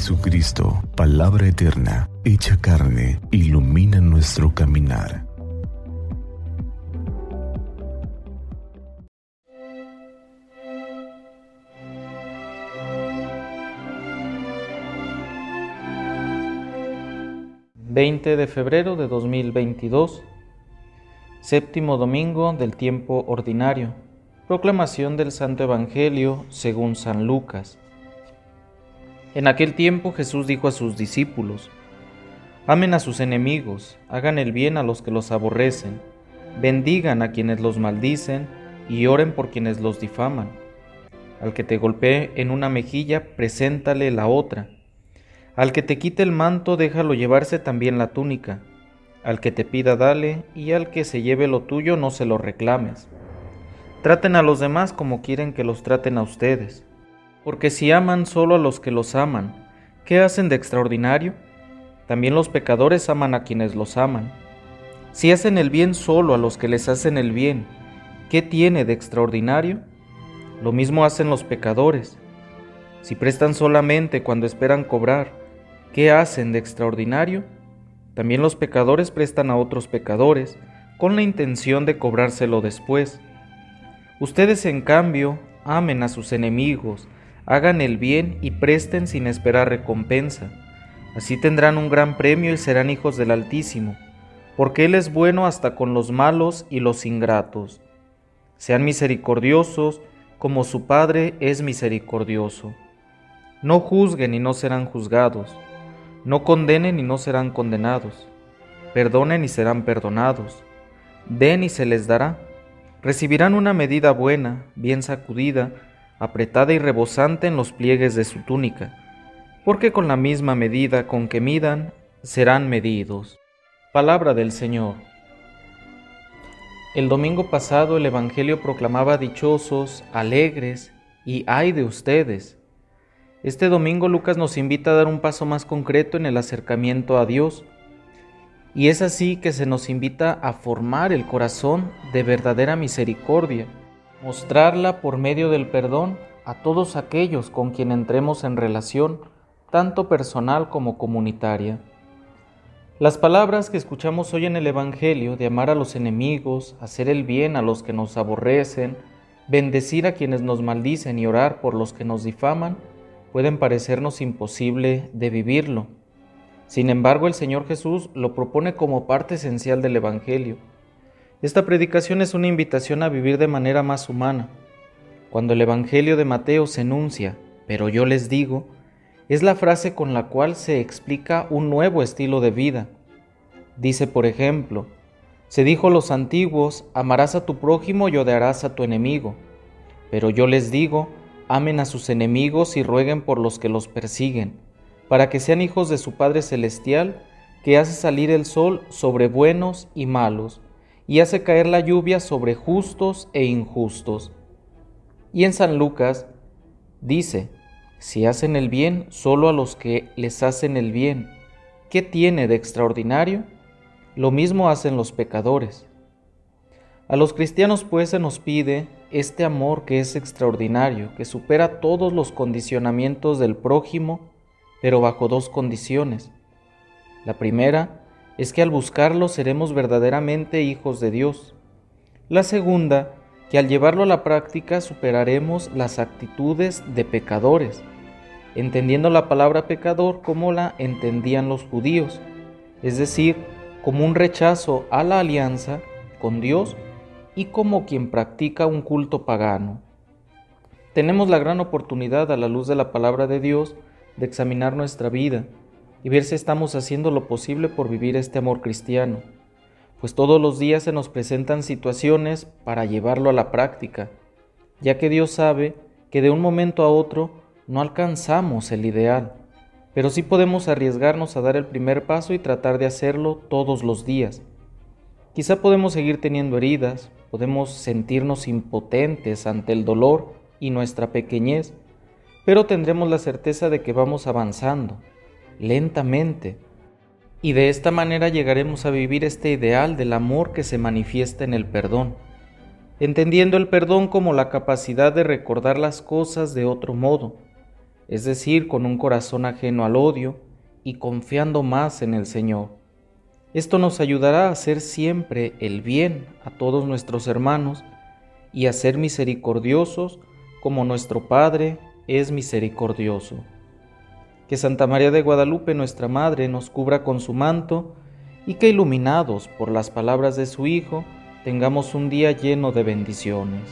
Jesucristo, palabra eterna, hecha carne, ilumina nuestro caminar. ...20 de febrero de 2022... ...séptimo domingo del tiempo ordinario... ...proclamación del Santo Evangelio según San Lucas... En aquel tiempo Jesús dijo a sus discípulos, Amen a sus enemigos, hagan el bien a los que los aborrecen, bendigan a quienes los maldicen y oren por quienes los difaman. Al que te golpee en una mejilla, preséntale la otra. Al que te quite el manto, déjalo llevarse también la túnica. Al que te pida, dale, y al que se lleve lo tuyo, no se lo reclames. Traten a los demás como quieren que los traten a ustedes. Porque si aman solo a los que los aman, ¿qué hacen de extraordinario? También los pecadores aman a quienes los aman. Si hacen el bien solo a los que les hacen el bien, ¿qué tiene de extraordinario? Lo mismo hacen los pecadores. Si prestan solamente cuando esperan cobrar, ¿qué hacen de extraordinario? También los pecadores prestan a otros pecadores con la intención de cobrárselo después. Ustedes, en cambio, amen a sus enemigos, hagan el bien y presten sin esperar recompensa. Así tendrán un gran premio y serán hijos del Altísimo, porque Él es bueno hasta con los malos y los ingratos. Sean misericordiosos como su Padre es misericordioso. No juzguen y no serán juzgados. No condenen y no serán condenados. Perdonen y serán perdonados. Den y se les dará. Recibirán una medida buena, bien sacudida, apretada y rebosante en los pliegues de su túnica, porque con la misma medida con que midan, serán medidos. Palabra del Señor. El domingo pasado el Evangelio proclamaba dichosos, alegres y ay de ustedes. Este domingo Lucas nos invita a dar un paso más concreto en el acercamiento a Dios. Y es así que se nos invita a formar el corazón de verdadera misericordia mostrarla por medio del perdón a todos aquellos con quien entremos en relación, tanto personal como comunitaria. Las palabras que escuchamos hoy en el Evangelio de amar a los enemigos, hacer el bien a los que nos aborrecen, bendecir a quienes nos maldicen y orar por los que nos difaman, pueden parecernos imposible de vivirlo. Sin embargo, el Señor Jesús lo propone como parte esencial del Evangelio esta predicación es una invitación a vivir de manera más humana. Cuando el Evangelio de Mateo se enuncia, pero yo les digo, es la frase con la cual se explica un nuevo estilo de vida. Dice, por ejemplo, se dijo a los antiguos, amarás a tu prójimo y odiarás a tu enemigo. Pero yo les digo, amen a sus enemigos y rueguen por los que los persiguen, para que sean hijos de su Padre Celestial, que hace salir el sol sobre buenos y malos y hace caer la lluvia sobre justos e injustos. Y en San Lucas dice, si hacen el bien solo a los que les hacen el bien, ¿qué tiene de extraordinario? Lo mismo hacen los pecadores. A los cristianos pues se nos pide este amor que es extraordinario, que supera todos los condicionamientos del prójimo, pero bajo dos condiciones. La primera es que al buscarlo seremos verdaderamente hijos de Dios. La segunda, que al llevarlo a la práctica superaremos las actitudes de pecadores, entendiendo la palabra pecador como la entendían los judíos, es decir, como un rechazo a la alianza con Dios y como quien practica un culto pagano. Tenemos la gran oportunidad a la luz de la palabra de Dios de examinar nuestra vida y ver si estamos haciendo lo posible por vivir este amor cristiano, pues todos los días se nos presentan situaciones para llevarlo a la práctica, ya que Dios sabe que de un momento a otro no alcanzamos el ideal, pero sí podemos arriesgarnos a dar el primer paso y tratar de hacerlo todos los días. Quizá podemos seguir teniendo heridas, podemos sentirnos impotentes ante el dolor y nuestra pequeñez, pero tendremos la certeza de que vamos avanzando lentamente. Y de esta manera llegaremos a vivir este ideal del amor que se manifiesta en el perdón, entendiendo el perdón como la capacidad de recordar las cosas de otro modo, es decir, con un corazón ajeno al odio y confiando más en el Señor. Esto nos ayudará a hacer siempre el bien a todos nuestros hermanos y a ser misericordiosos como nuestro Padre es misericordioso. Que Santa María de Guadalupe, nuestra Madre, nos cubra con su manto y que iluminados por las palabras de su Hijo, tengamos un día lleno de bendiciones.